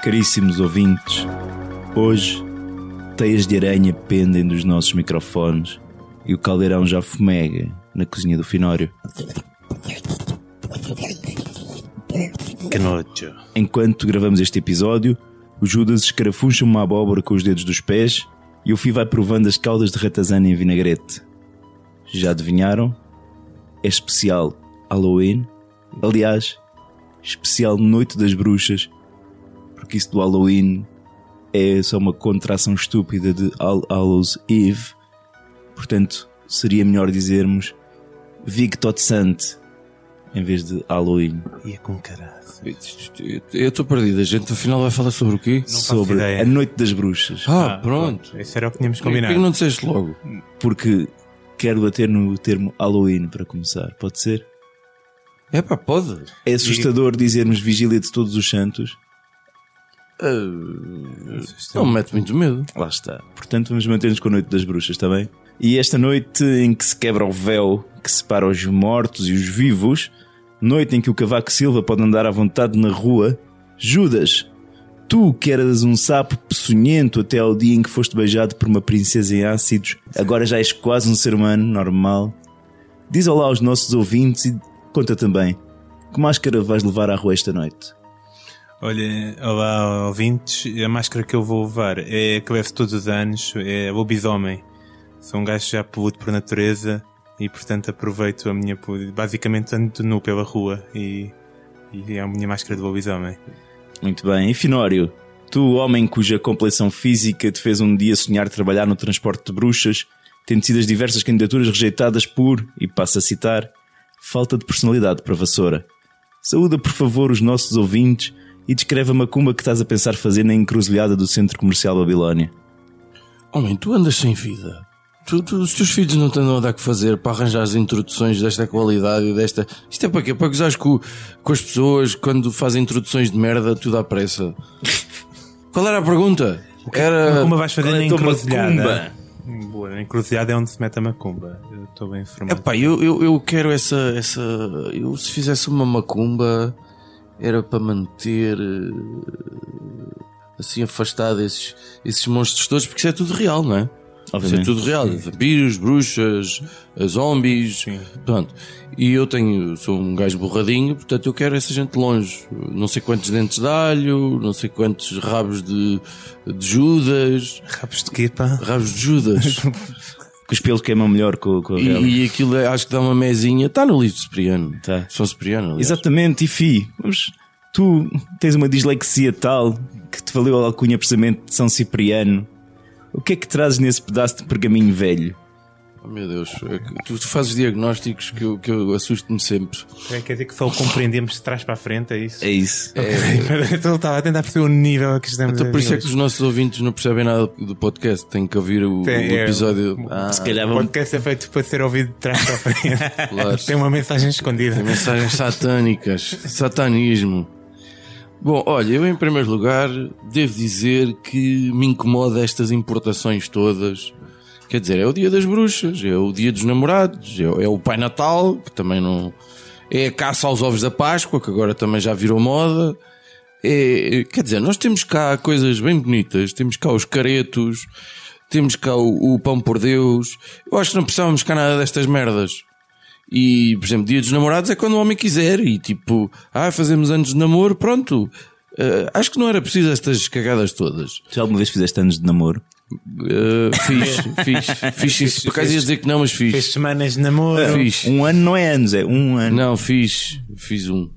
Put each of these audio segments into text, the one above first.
Caríssimos ouvintes, hoje teias de aranha pendem dos nossos microfones e o caldeirão já fumega na cozinha do Finório. Que nojo. Enquanto gravamos este episódio, o Judas escarafuncha uma abóbora com os dedos dos pés e o Fih vai provando as caldas de ratazana em vinagrete. Já adivinharam? É especial Halloween. Aliás, especial Noite das Bruxas, porque isso do Halloween é só uma contração estúpida de All Hallows Eve. Portanto, seria melhor dizermos Vigtotsant em vez de Halloween. Ia com caralho. Eu estou perdido. A gente afinal vai falar sobre o quê? sobre ideia. a Noite das Bruxas. Ah, pronto. Isso era o que tínhamos Por que combinado. não disseste logo? Porque quero bater no termo Halloween para começar. Pode ser? É pá, pode. É assustador dizermos Vigília de Todos os Santos. Não me mete muito medo. Lá está. Portanto, vamos manter-nos com a Noite das Bruxas, está bem? E esta noite em que se quebra o véu que separa os mortos e os vivos, noite em que o Cavaco Silva pode andar à vontade na rua, Judas, tu que eras um sapo peçonhento até ao dia em que foste beijado por uma princesa em ácidos, agora já és quase um ser humano normal. Diz olá aos nossos ouvintes e conta também que máscara vais levar à rua esta noite. Olha, olá ouvintes, a máscara que eu vou levar é a que levo todos os anos, é lobisomem. Sou um gajo já peludo por natureza e portanto aproveito a minha. Basicamente ando nu pela rua e, e é a minha máscara de lobisomem. Muito bem. E Finório, tu, homem cuja complexão física te fez um dia sonhar trabalhar no transporte de bruxas, tendo sido as diversas candidaturas rejeitadas por, e passo a citar, falta de personalidade para vassoura. Saúda, por favor, os nossos ouvintes e descreve a macumba que estás a pensar fazer na encruzilhada do Centro Comercial Babilónia. Homem, tu andas sem vida. Tu, tu- os teus filhos não têm nada a que fazer para arranjar as introduções desta qualidade e desta. Isto é para quê? Para gozares com, com as pessoas quando fazem introduções de merda, tudo à pressa. Qual era a pergunta? Era. Como vais fazer é na a tua encruzilhada? macumba? Boa, na encruzilhada é onde se mete a macumba. Eu estou bem informado. Epá, eu, eu, eu quero essa, essa. Eu se fizesse uma macumba era para manter eh, assim afastado esses, esses monstros todos, porque isso é tudo real, não é? Isso é Obviamente. tudo real. Vampiros, bruxas, zombies. Pronto. E eu tenho, sou um gajo borradinho, portanto eu quero essa gente longe. Não sei quantos dentes de alho, não sei quantos rabos de, de Judas. Rabos de quê, pá? Rabos de Judas. Que os pelos queimam melhor com, com a vela. E, e aquilo é- acho que dá uma mesinha. Está no livro de Cipriano. Tá. São Cipriano. aliás. Exatamente, e Fi, tu tens uma dislexia tal que te valeu a alcunha precisamente de São Cipriano. O que é que trazes nesse pedaço de pergaminho velho? Oh, meu Deus, é tu, tu fazes diagnósticos que eu, que eu assusto-me sempre. É, quer dizer que só o compreendemos de trás para a frente, é isso? É isso. então estava a tentar perceber o nível a que estamos Então, a por isso é que os nossos ouvintes não percebem nada do podcast. Têm que ouvir o, o É, é. episódio. Ah, Se calhar O vamos. podcast é feito para ser ouvido de trás para a frente. Claro. Tem uma mensagem escondida. Tem mensagens satânicas. Satanismo. Bom, olha, eu em primeiro lugar devo dizer que me incomoda estas importações todas. Quer dizer, é o dia das bruxas, é o dia dos namorados, é, é o Pai Natal, que também não. É a caça aos ovos da Páscoa, que agora também já virou moda. É, quer dizer, nós temos cá coisas bem bonitas, temos cá os caretos, temos cá o, o pão por Deus. Eu acho que não precisávamos cá nada destas merdas. E, por exemplo, dia dos namorados é quando o homem quiser e tipo, ah, fazemos anos de namoro, pronto. Eh, acho que não era preciso estas cagadas todas. Já alguma vez fizeste anos de namoro? Fiz, fiz, fiz isso. Por acaso ia dizer que não, mas fiz. Fez semanas de namoro. Fiz. Um ano não é anos, é um ano. Não, fiz. Fiz um.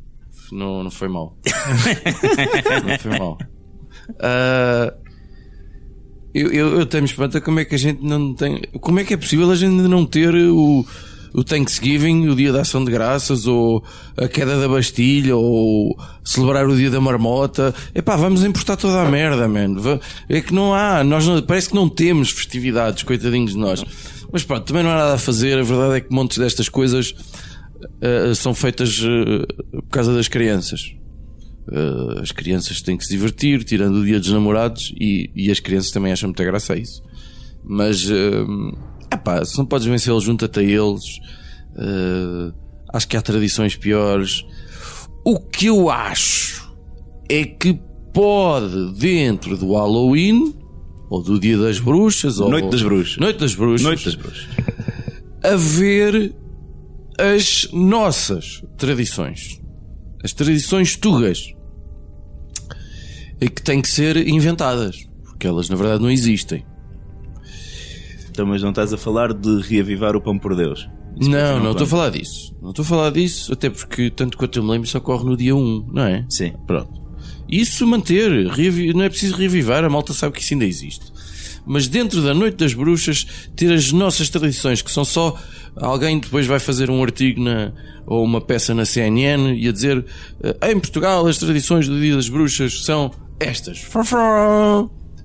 Não, não foi mal. não foi mal. Ah, eu, eu, eu tenho-me espanta como é que a gente não tem. Como é que é possível a gente não ter o, o Thanksgiving, o dia da ação de graças, ou a queda da Bastilha, ou celebrar o dia da marmota. Epá, vamos importar toda a merda, man. Va- É que não há, nós não- parece que não temos festividades, coitadinhos de nós. Mas pronto, também não há nada a fazer. A verdade é que montes destas coisas eh, são feitas eh, por causa das crianças. Eh, as crianças têm que se divertir, tirando o dia dos namorados, e, e as crianças também acham muita graça a isso. Mas, uh, epá, se não podes vencê-los, junta-te a eles. Eh, acho que há tradições piores. O que eu acho é que pode, dentro do Halloween, ou do Dia das Bruxas, ou Noite das Bruxas. Noite das Bruxas, Noite das Bruxas. haver as nossas tradições. As tradições tugas. E que têm que ser inventadas. Porque elas na verdade não existem. Então, mas não estás a falar de reavivar o pão por Deus. Isso não, não estou a falar disso. Não estou a falar disso, até porque, tanto quanto eu me lembro, isso ocorre no dia 1, não é? Sim. Pronto. Isso manter, não é preciso reavivar, a malta sabe que isso ainda existe. Mas dentro da Noite das Bruxas, ter as nossas tradições, que são só. Alguém depois vai fazer um artigo na, ou uma peça na CNN e a dizer: eh, em Portugal as tradições do Dia das Bruxas são estas.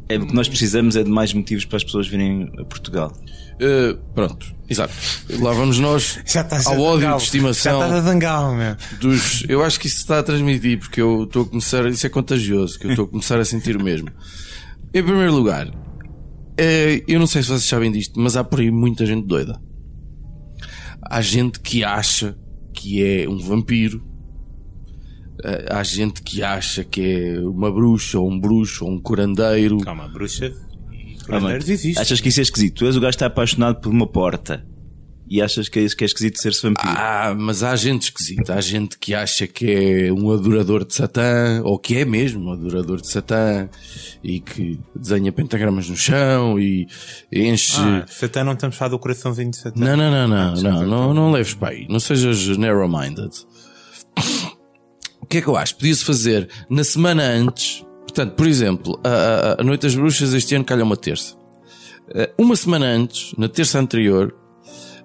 É, o que nós precisamos é de mais motivos para as pessoas virem a Portugal. Eh, pronto, exato. Lá vamos nós Já estás ao ódio zangalo. de estimação. Já estás a zangalo, meu. dos. Eu acho que isso está a transmitir, porque eu estou a começar. Isso é contagioso, que eu estou a começar a sentir o mesmo. Em primeiro lugar, eh, eu não sei se vocês sabem disto, mas há por aí muita gente doida. Há gente que acha que é um vampiro. Há gente que acha que é uma bruxa, ou um bruxo, ou um curandeiro. Calma, bruxa. Ah, mano, Brasileiros existe. achas que isso é esquisito? Tu és o gajo que está apaixonado por uma porta e achas que é, que é esquisito ser-se vampiro. Ah, mas há gente esquisita. Há gente que acha que é um adorador de Satã, ou que é mesmo um adorador de Satã, e que desenha pentagramas no chão e enche. Ah, Satã não estamos a falar do coraçãozinho de Satã. Não, não, não, não, não, não, não leves para aí. Não sejas narrow-minded. O que é que eu acho? Podia-se fazer na semana antes. Portanto, por exemplo, a, a- Noite das Bruxas este ano calha uma terça. Eh, Uma semana antes, na terça anterior,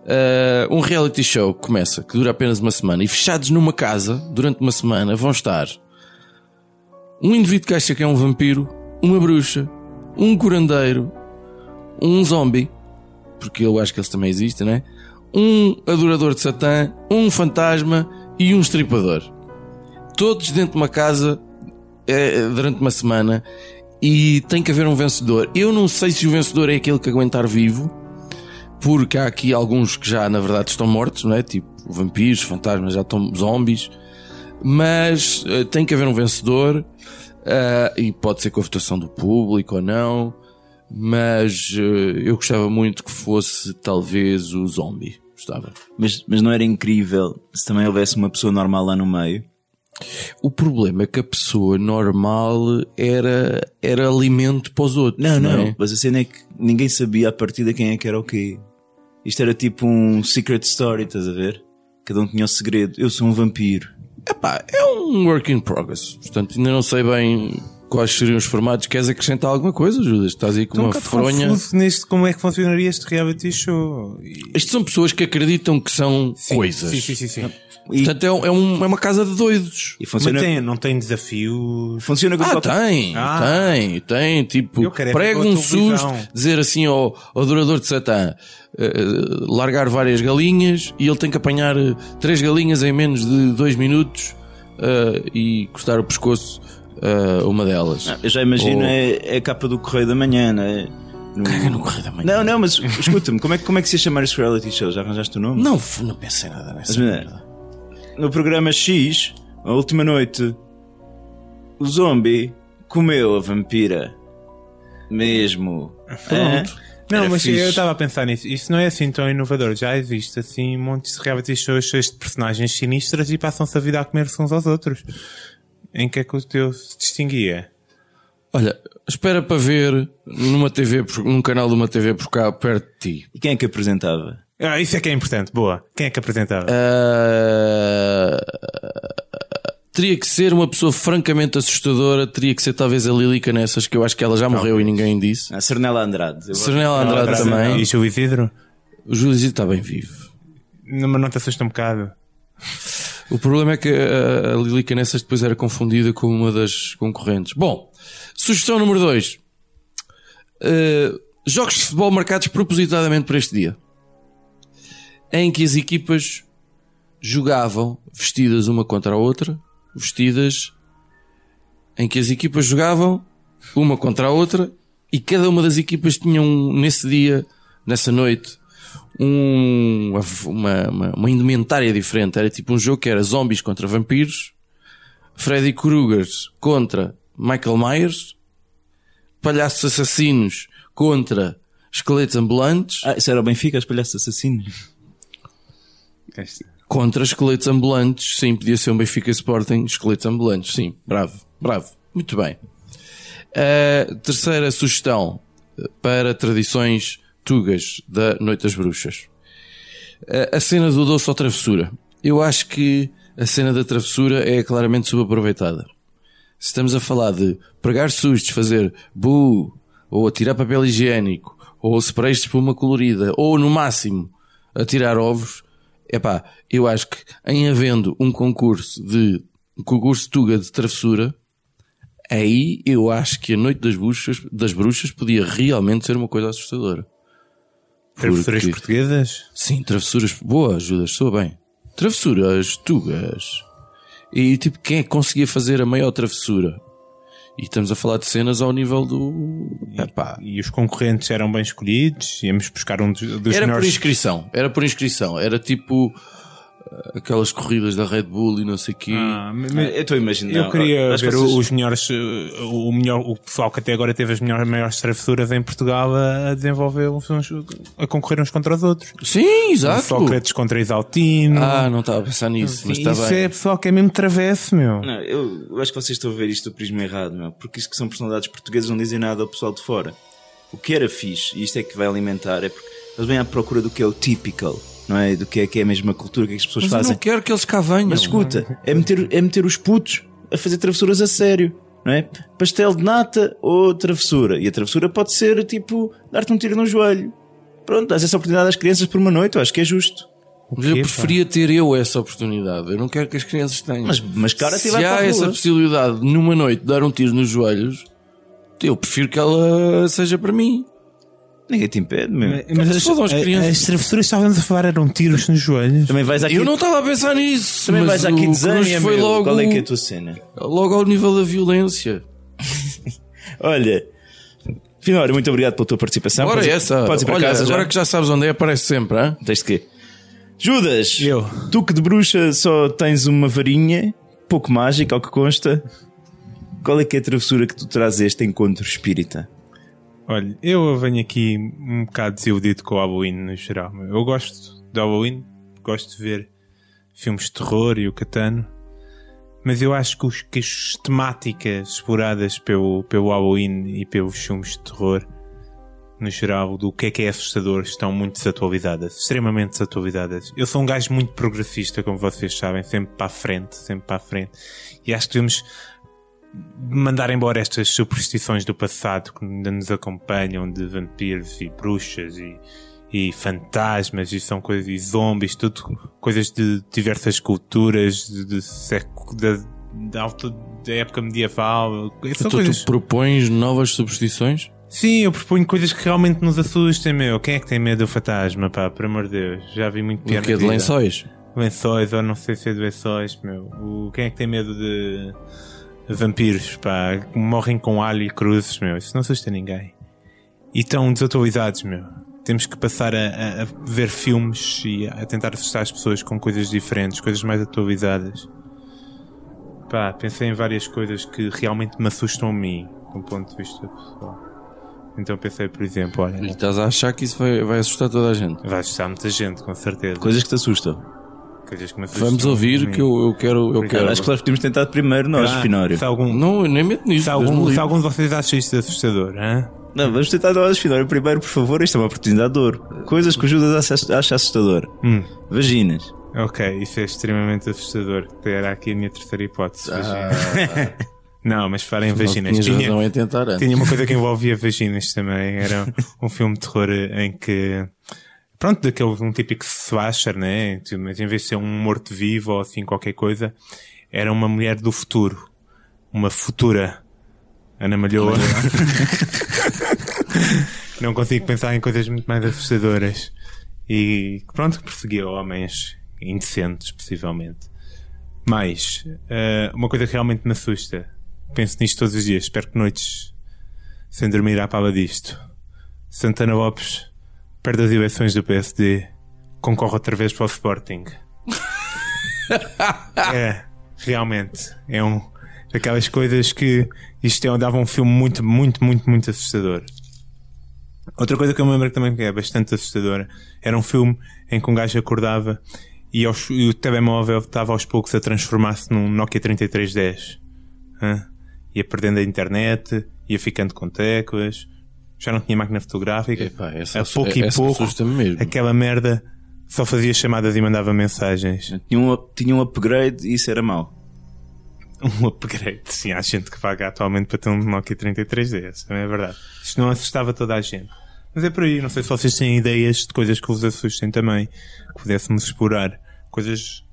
eh, um reality show que começa, que dura apenas uma semana, e fechados numa casa durante uma semana vão estar um indivíduo que acha que é um vampiro, uma bruxa, um curandeiro, um zombie, porque eu acho que eles também existem, né? Um adorador de Satã, um fantasma e um estripador. Todos dentro de uma casa eh, durante uma semana e tem que haver um vencedor. Eu não sei se o vencedor é aquele que aguentar vivo, porque há aqui alguns que já na verdade estão mortos, não é? Tipo vampiros, fantasmas, já estão zombies. Mas eh, tem que haver um vencedor eh, e pode ser com a votação do público ou não. Mas eh, eu gostava muito que fosse talvez o zombie. Gostava. Mas, mas não era incrível se também houvesse uma pessoa normal lá no meio? O problema é que a pessoa normal era, era alimento para os outros. Não, não. é? Mas a cena é que ninguém sabia a partir de quem é que era o quê. Isto era tipo um secret story, estás a ver? Cada um tinha o segredo. Eu sou um vampiro. Epá, é um work in progress. Portanto, ainda não sei bem quais seriam os formatos. Queres acrescentar alguma coisa, Judas? Estás aí com Estou um uma bocado fronha. neste, como é que funcionaria este reality show. E- Estes são pessoas que acreditam que são Sim, coisas. Sim, sim, sim. sim. E, Portanto, é, um- é um- é uma casa de doidos. e Mas funciona, tem, não tem desafios. funciona com Ah, qualquer- tem, Ah. tem, tem. Tipo, é prega um susto, dizer assim ao, ao adorador de Satã, eh, largar várias galinhas e ele tem que apanhar eh, três galinhas em menos de dois minutos eh, e cortar o pescoço a uma delas. Ah, Eu já imagino Ou- é, é a capa do Correio da Manhã, não é? No- Caga no correio da manhã. Não, não, mas escuta-me, como é, que- como é que se ia chamar este reality show? Já arranjaste o nome? Não, não pensei nada nessa Mas, merda. No programa X, a última noite, o zombie comeu a vampira. Mesmo. Pronto. Não, Era mas fixe. eu estava a pensar nisso. Isso não é assim tão inovador. Já existe assim montes de reality shows cheios de personagens sinistras e passam-se a vida a comer-se uns aos outros. Em que é que o teu se distinguia? Olha, espera para ver numa TV, por- num canal de uma TV por cá, perto de ti. E quem é que apresentava? Ah, isso é que é importante. Boa. Quem é que apresentava? Ah, teria que ser uma pessoa francamente assustadora. Teria que ser talvez a Lilica nessas, que eu acho que ela já morreu e ninguém disse. A Cernela Andrade. Eu Andrade também. E o Isidro? O Júlio está bem vivo. Não, Mas não te assusta um bocado. O problema é que a, a Lilica Nessas depois era confundida com uma das concorrentes. Bom, sugestão número 2. jogos de futebol marcados propositadamente para este dia. Em que as equipas jogavam vestidas uma contra a outra, vestidas em que as equipas jogavam uma contra a outra e cada uma das equipas tinha um, nesse dia, nessa noite, um, uma, uma, uma indumentária diferente. Era tipo um jogo que era zombies contra vampiros, Freddy Krueger contra Michael Myers, palhaços assassinos contra esqueletos ambulantes, Ah, isso era o Benfica, os palhaços assassinos. Contra esqueletos ambulantes. Sim, podia ser um Benfica Sporting, esqueletos ambulantes. Sim, bravo, bravo. Muito bem. A terceira sugestão eh, para tradições tugas da Noite das Bruxas. A- A cena do doce ou travessura. Eu acho que a cena da travessura é claramente subaproveitada. Se estamos a falar de pregar sustos, fazer bu, ou atirar papel higiênico, ou sprays de espuma colorida, ou no máximo atirar ovos, epá, eu acho que em havendo um concurso de um concurso tuga de travessura, aí eu acho que a noite das bruxas, das bruxas podia realmente ser uma coisa assustadora. Travessuras Porque- portuguesas? Sim, travessuras. Boa, ajudas, soa bem. Travessuras tugas. E tipo, quem é que conseguia fazer a maior travessura? E estamos a falar de cenas ao nível do. Epá. E os concorrentes eram bem escolhidos, íamos buscar um dos, dos Era por melhores. inscrição. Era por inscrição. Era tipo. Eh, Aquelas corridas da Red Bull e não sei o quê. Ah, mas- mas Eu estou a imaginar. eu queria ver vocês- os melhores, uh, o melhor, o pessoal que até agora teve as melhores, maiores travessuras em Portugal a, desenvolver uns, a concorrer uns contra os outros. Sim, exato. Sócrates contra Isaltino. Ah, não estava a pensar nisso, mas está Isso bem. é pessoal que é mesmo travesso, meu. Não, eu, eu acho que vocês estão a ver isto do prisma errado, meu. Porque isto que são personalidades portuguesas não dizem nada ao pessoal de fora. O que era fixe, e isto é que vai alimentar, é porque eles vêm à procura do que é o typical, não é? Do que é que é a mesma cultura, o que é que as pessoas Mas eu fazem. não quero que eles cá venham. Mas escuta, é meter, é meter os putos a fazer travessuras a sério, não é? Pastel de nata ou travessura. E a travessura pode ser tipo dar-te um tiro no joelho. Pronto, dás essa oportunidade às crianças por uma noite, eu acho que é justo. Mas eu preferia ter eu essa oportunidade. Eu não quero que as crianças tenham. Mas, mas cara, Se vai para há a essa possibilidade numa noite de dar um tiro nos joelhos, eu prefiro que ela seja para mim. Ninguém te impede, meu. Mas fodam as crianças. as travessuras que estávamos a falar eram tiros nos joelhos. Também vais aqui, Eu não estava a pensar nisso. também mas vais aqui o desenho, Cruz foi meu. logo, Qual é que é a tua cena? logo ao nível da violência. Olha, Finório, muito obrigado pela tua participação. Ora, Podes- essa. Podes ir para Olha, casa agora já. que já sabes onde é, aparece sempre, hein? Tens de quê? Judas, Eu. tu que de bruxa só tens uma varinha, pouco mágica, ao que consta. Qual é que é a travessura que tu trazes a este encontro espírita? Olha, eu venho aqui um bocado desiludido com o Halloween no geral. Eu gosto de Halloween, gosto de ver filmes de terror e o Catano, mas eu acho que, os, que as temáticas exploradas pelo, pelo Halloween e pelos filmes de terror, no geral, do que é que é assustador, estão muito desatualizadas, extremamente desatualizadas. Eu sou um gajo muito progressista, como vocês sabem, sempre para a frente, sempre para a frente, e acho que devemos mandar embora estas superstições do passado que ainda nos acompanham de vampiros e bruxas e, e fantasmas e são coisas e zombies, tudo coisas de diversas culturas de, de século da, alta da época medieval. São Então coisas... tu propões novas superstições? Sim, eu proponho coisas que realmente nos assustem, meu. Quem é que tem medo do fantasma, pá? Por amor de Deus. Já vi muito pior O na De lençóis? Lençóis, ou não sei se é de lençóis, meu. O, quem é que tem medo de vampiros, pá? Que morrem com alho e cruzes, meu. Isso não assusta ninguém. E estão desatualizados, meu. Temos que passar a, a- ver filmes e a tentar assustar as pessoas com coisas diferentes, coisas mais atualizadas. Pá, pensei em várias coisas que realmente me assustam a mim, do ponto de vista pessoal. Então pensei, por exemplo, olha, E estás a achar que isso vai, vai assustar toda a gente? vai assustar muita gente, com certeza. Coisas que te assustam. Coisas que me assustam Vamos ouvir que eu, eu quero. Eu quero. Acho que nós podíamos tentar primeiro nós, Ah, Finório. Se algum, Não, eu nem meto nisso. se, algum, se algum de vocês acha isto assustador, hã? Não, vamos tentar nós, Finório. Primeiro, por favor, isto é uma oportunidade de ouro. Coisas que o Judas acha, assustador. Hum. Vaginas. Ok, isso é extremamente assustador. Era aqui a minha terceira hipótese. vagina. não, mas farem Não vaginas. tinhas Tinha, tentar antes. tinha uma coisa que envolvia vaginas também. Era um filme de terror em que pronto, daquele um típico slasher, né? Tipo, Mas em vez de ser um morto-vivo ou assim qualquer coisa, era uma mulher do futuro. Uma futura Ana Malhoa. Não consigo pensar em coisas muito mais assustadoras. E pronto, que perseguia homens indecentes, possivelmente. Mas, eh, uma coisa que realmente me assusta. Penso nisto todos os dias. Espero que noites sem dormir à pala disto. Santana Lopes perde as eleições do PSD, concorre outra vez para o Sporting. é, realmente. É um daquelas coisas que isto é, dava um filme muito, muito, muito, muito assustador. Outra coisa que eu me lembro também que é bastante assustadora era um filme em que um gajo acordava e, aos- e o telemóvel estava aos poucos a transformar-se num Nokia 3310. Hã? Ia perdendo a internet, ia ficando com teclas, já não tinha máquina fotográfica. Epá, essa a pouco e pouco, mesmo. aquela merda só fazia chamadas e mandava mensagens. Tinha um, tinha um upgrade e isso era mau. Um upgrade. Sim, há gente que paga atualmente para ter um Nokia 3310, também é verdade. Isto não assustava toda a gente. Mas é por aí, não sei se vocês têm ideias de coisas que vos assustem também, que pudéssemos explorar. Coisas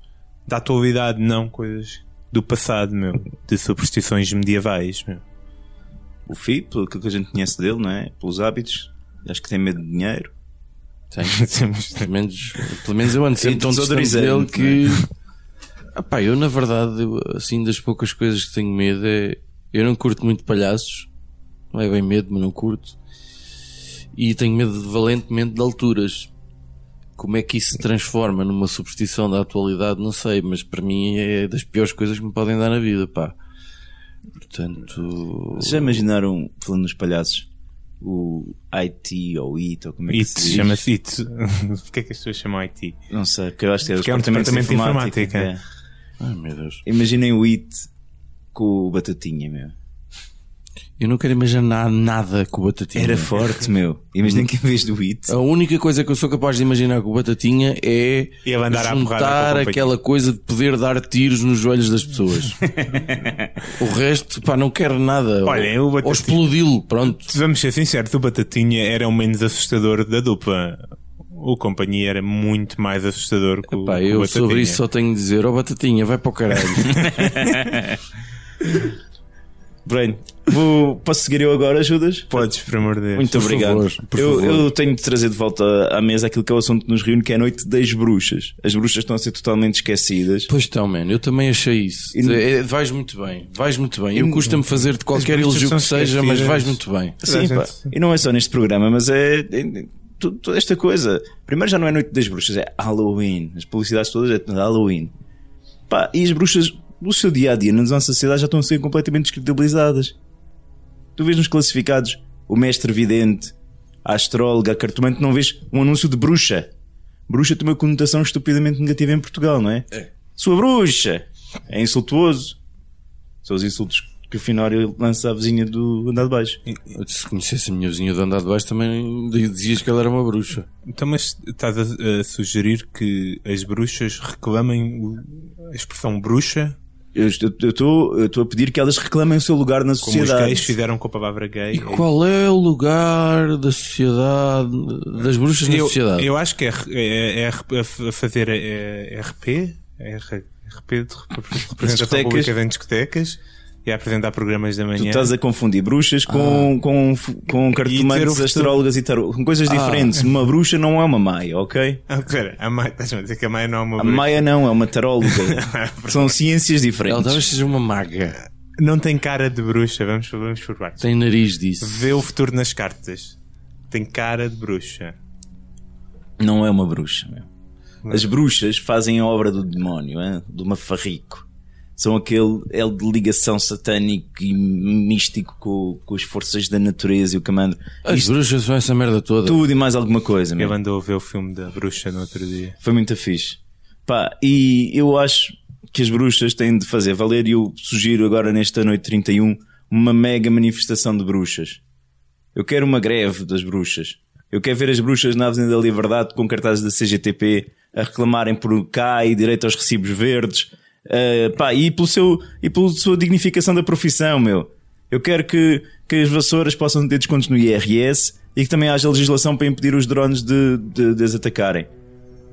da atualidade, não coisas do passado, meu. De superstições medievais, meu. O FI, pelo que a gente conhece dele, não é? Pelos hábitos, acho que tem medo de dinheiro. Tenho. Temos- Pelo menos, pelo menos eu ando sempre tão distante dele que. Ah, pá, eu na verdade, eu, assim, das poucas coisas que tenho medo é. Eu não curto muito palhaços. Não é bem medo, mas não curto. E tenho medo de, valentemente de alturas. Como é que isso se transforma numa superstição da atualidade, não sei, mas para mim é das piores coisas que me podem dar na vida, pá. Portanto. Vocês já imaginaram, falando nos palhaços, o IT ou IT ou como é que It se diz? chama-se It. Porquê é que as pessoas chamam IT? Não sei, porque eu acho que é o Porque é um departamento, departamento de de informática. informática. é. Ai meu Deus. Imaginem o IT com o Batatinha, meu. Eu não quero imaginar nada com o Batatinha. Era forte, meu. Imaginem que em vez do IT. A única coisa que eu sou capaz de imaginar com o Batatinha é juntar aquela coisa de poder dar tiros nos joelhos das pessoas. o resto, pá, não quero nada. Olha, ou, Batatinha- ou explodi-lo, pronto. Vamos ser sinceros, o Batatinha era o menos assustador da dupla. O companhia era muito mais assustador que o, o eu Batatinha. sobre isso só tenho de dizer, ó Batatinha, vai para o caralho. Bem, vou, posso seguir eu agora, Judas? Podes, por amor de Deus. Muito Por obrigado. favor, por eu, favor. eu tenho de trazer de volta à mesa aquilo que é o assunto que nos reúne, que é a noite das bruxas. As bruxas estão a ser totalmente esquecidas. pois então, mano, eu também achei isso. E- É, vais muito bem, vais muito bem. Eu custa-me fazer de qualquer elogio que seja, mas vais muito bem. Sim, pá. E não é só neste programa, mas é, é- toda esta coisa. Primeiro já não é Noite das Bruxas, é Halloween. As publicidades todas é de Halloween. Pá, e as bruxas, no seu dia a dia, na nossa sociedade, já estão a ser completamente descredibilizadas. Tu vês nos classificados o mestre vidente, a astróloga, a cartomante, não vês um anúncio de bruxa. Bruxa tem uma conotação estupidamente negativa em Portugal, não é? Sua bruxa! É insultuoso. São os insultos que o Finório lança à vizinha do andar de baixo. Se conhecesse a minha vizinha de andar de baixo, também dizias que ela era uma bruxa. Então, mas estás a, a sugerir que as bruxas reclamem o- a expressão bruxa Eu estou eu estou a pedir que elas reclamem o seu lugar na como os sociedade. gays fizeram com a palavra gay? E qual é o lugar da sociedade, das bruxas na eu, sociedade? eu acho que é, é, é a fazer é, RP, é RP de representação pública em discotecas e a apresentar programas da Tu manhã. estás a confundir bruxas com, com, com ter cartomantes, astrólogas e tarô. Com coisas diferentes. Uma bruxa não é uma maia, ok? Ah, a Maia, estás-me a dizer que a Maia não é uma A bruxa? maia não, é uma taróloga. São ciências Ela diferentes. talvez seja uma maga. Não tem cara de bruxa, vamos, vamos por partes. Tem nariz disso. Vê o futuro nas cartas. Tem cara de bruxa. Não é uma bruxa, meu. As bruxas fazem a obra do demónio, hein? do mafarrico. São aquele é de ligação satânico e místico com, com as forças da natureza e o comando. As Isto bruxas são essa merda toda. tudo e mais alguma coisa. Ele andou a ver o filme da bruxa no outro dia. Foi muito fixe. Pá, e eu acho que as bruxas têm de fazer valer e eu sugiro agora nesta noite 31 uma mega manifestação de bruxas. Eu quero uma greve das bruxas. Eu quero ver as bruxas na Avenida da Liberdade com cartazes da CGTP a reclamarem por cá e direito aos recibos verdes. Uh, pá, e pelo seu, e pela sua dignificação da profissão, meu. Eu quero que, que as vassouras possam ter descontos no IRS e que também haja legislação para impedir os drones de, de, de as atacarem.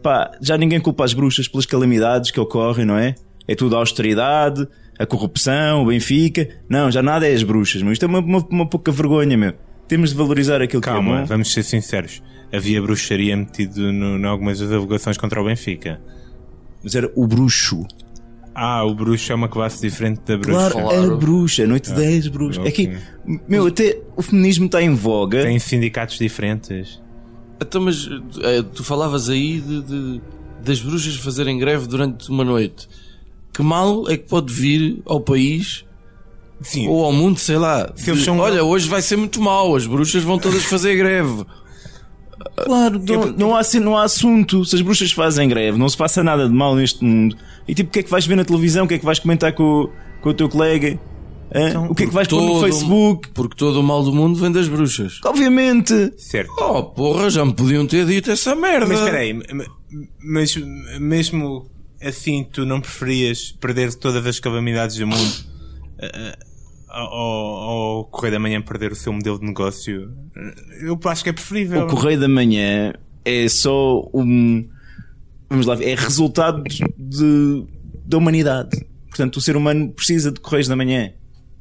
Pá, já ninguém culpa as bruxas pelas calamidades que ocorrem, não é? É tudo a austeridade, a corrupção, o Benfica. Não, já nada é as bruxas, meu. Isto é uma, uma, uma pouca vergonha, meu. Temos de valorizar aquilo que é Calma, vamos ser sinceros. Havia bruxaria metido no, em algumas das alegações contra o Benfica. Mas era o bruxo. Ah, o bruxo é uma classe diferente da bruxa. Claro, Claro. a bruxa, a noite 10 bruxas. É que, meu, até o feminismo está em voga. Tem sindicatos diferentes. Então, mas eh, tu falavas aí de, de- das bruxas fazerem greve durante uma noite. Que mal é que pode vir ao país Sim, ou ao mundo, sei lá? Se de, são- Olha, hoje vai ser muito mal, as bruxas vão todas fazer greve. Claro, não, não, há, assim- não há assunto. Se as bruxas fazem greve, não se passa nada de mal neste mundo. E tipo, o que é que vais ver na televisão? O que é que vais comentar com, o- com o teu colega? Hã? o que é que vais pôr no Facebook? Porque todo o mal do mundo vem das bruxas. Obviamente. certo. Oh, porra, já me podiam ter dito essa merda. Mas espera aí, mas mesmo assim tu não preferias perder todas as calamidades do mundo eh, eh, ao, ao Correio da Manhã perder o seu modelo de negócio? Eu acho que é preferível. O Correio da Manhã é só um. Vamos lá, é resultado de, da humanidade. Portanto, o ser humano precisa de Correios da Manhã.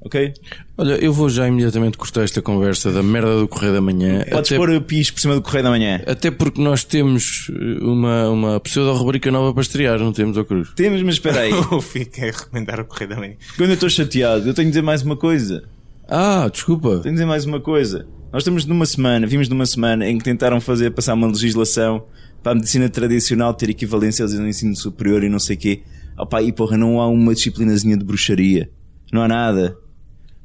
Ok? Olha, eu vou já imediatamente cortar esta conversa da merda do Correio da Manhã. Podes até, pôr o pis por cima do Correio da Manhã. até porque nós temos eh, uma, uma pseudo-rubrica nova para estrear, não temos, ao Cruz? Temos, mas espera aí. Eu fico a recomendar o Correio da Manhã. Quando eu estou chateado, eu tenho de dizer mais uma coisa. Ah, desculpa. Tenho de dizer mais uma coisa. Nós estamos numa semana, vimos numa semana em que tentaram fazer passar uma legislação para a medicina tradicional ter equivalência ao ensino superior e não sei o quê. Opa, e porra, não há uma disciplinazinha de bruxaria. Não há nada.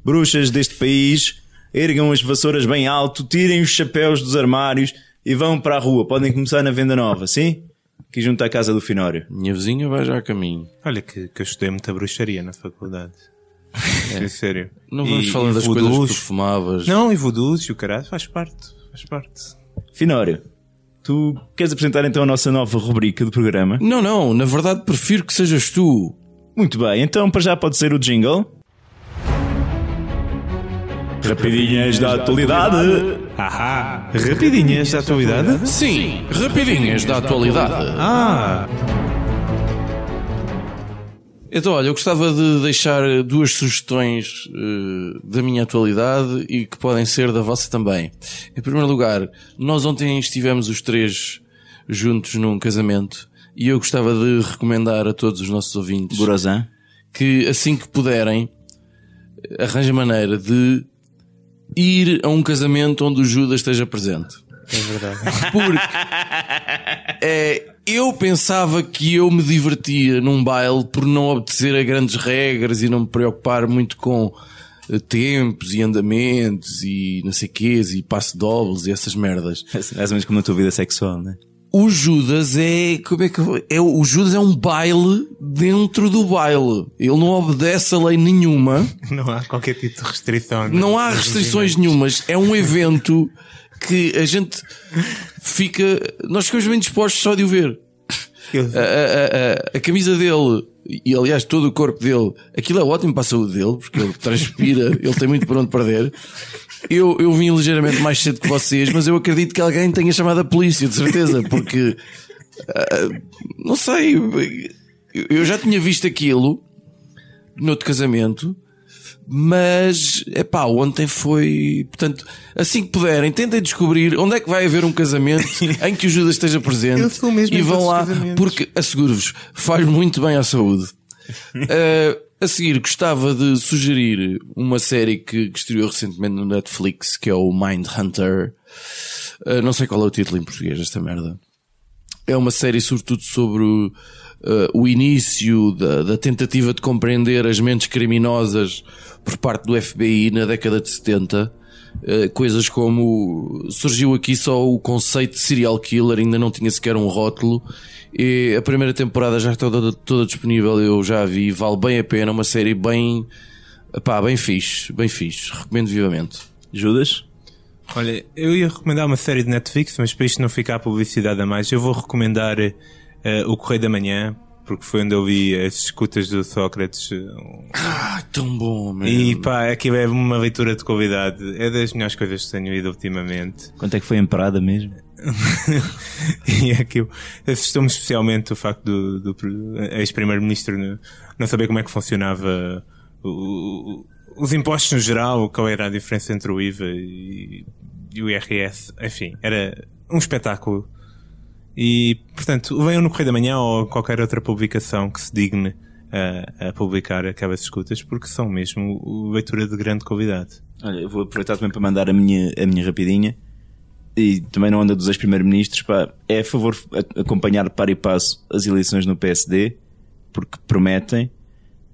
Bruxas deste país ergam as vassouras bem alto, tirem os chapéus dos armários e vão para a rua. Podem começar na venda nova, sim? Aqui junto à casa do Finório. Minha vizinha vai já a caminho. Olha que, que eu estudei muita bruxaria na faculdade. É. Sério. Não vamos E- falar e das coisas voodoos. que tu fumavas. Não, e voodoos e o caralho, faz parte. Faz parte. Finório, tu queres apresentar então a nossa nova rubrica do programa? não, não, na verdade prefiro que sejas tu. Muito bem, então para já pode ser o jingle. Rapidinhas da atualidade. Ahá! Rapidinhas da atualidade? Sim, rapidinhas da atualidade. Ah! Então, olha, eu gostava de deixar duas sugestões eh, da minha atualidade e que podem ser da vossa também. Em primeiro lugar, nós ontem estivemos os três juntos num casamento e eu gostava de recomendar a todos os nossos ouvintes Gorozan. que assim que puderem arranjem maneira de ir a um casamento onde o Judas esteja presente. É verdade. Porque é, eu pensava que eu me divertia num baile por não obedecer a grandes regras e não me preocupar muito com eh, tempos e andamentos e não sei quês e passo dobles e essas merdas. Mais ou menos como na tua vida sexual, né? O Judas é, como é que é o Judas é um baile dentro do baile. Ele não obedece a lei nenhuma. Não há qualquer tipo de restrição. Não há restrições nenhumas. É um evento que a gente fica. Nós ficamos bem dispostos só de o ver. A, a- a- a camisa dele e aliás todo o corpo dele, aquilo é ótimo para a saúde dele, porque ele transpira, ele tem muito para onde perder. Eu, eu vim ligeiramente mais cedo que vocês, mas eu acredito que alguém tenha chamado a polícia, de certeza, porque ah, não sei, eu- já tinha visto aquilo noutro casamento, mas é pá, ontem foi. Portanto, assim que puderem, tentem descobrir onde é que vai haver um casamento em que o Judas esteja presente Eu sou mesmo e vão lá, porque asseguro-vos, faz muito bem à saúde. Uh, a seguir, gostava de sugerir uma série que, que estreou recentemente no Netflix, que é o Mind Hunter. Uh, não sei qual é o título em português desta merda. É uma série sobretudo sobre o, uh, o início da, da tentativa de compreender as mentes criminosas por parte do FBI na década de 70. Uh, coisas como surgiu aqui só o conceito de serial killer, ainda não tinha sequer um rótulo. E a primeira temporada já está toda, toda disponível, eu já a vi, vale bem a pena, uma série bem, pá, bem fixe, bem fixe, recomendo vivamente. Judas? Olha, eu ia recomendar uma série de Netflix, mas para isto não ficar publicidade a mais, eu vou recomendar eh, o Correio da Manhã, porque foi onde eu vi as escutas do Sócrates. Ah, tão bom, meu. E pá, aquilo é uma leitura de qualidade. É das melhores coisas que tenho ido ultimamente. Quanto é que foi em parada mesmo? e aquilo assustou-me especialmente o facto do, do ex-primeiro-ministro não, saber como é que funcionava o, os impostos no geral, qual era a diferença entre o IVA e, e o IRS. Enfim, era um espetáculo. E, portanto, venham no Correio da Manhã ou qualquer outra publicação que se digne a, a publicar aquelas escutas, porque são mesmo leitura de grande qualidade. Olha, eu vou aproveitar também para mandar a minha, a minha rapidinha. E também na onda dos ex-primeiros-ministros, pá, é a favor acompanhar para e passo as eleições no PSD, porque prometem.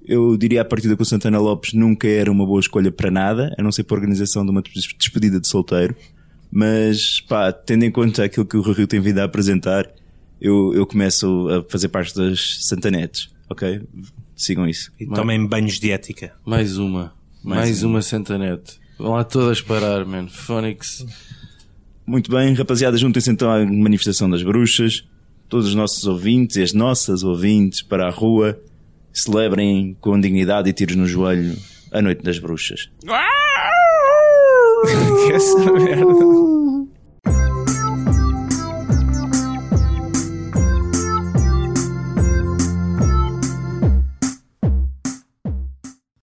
Eu diria a partida o Santana Lopes nunca era uma boa escolha para nada, a não ser para a organização de uma despedida de solteiro. Mas, pá, tendo em conta aquilo que o Rio tem vindo a apresentar, eu, eu começo a fazer parte das Santanetes, ok? Sigam isso. E tomem banhos de ética. Mais uma. Mais, Mais uma Santanete. Vão lá todas parar, man. Phonics. Muito bem, rapaziada, juntem-se então à manifestação das bruxas. Todos os nossos ouvintes e as nossas ouvintes para a rua. Celebrem com dignidade e tiros no joelho a noite das bruxas. Essa merda.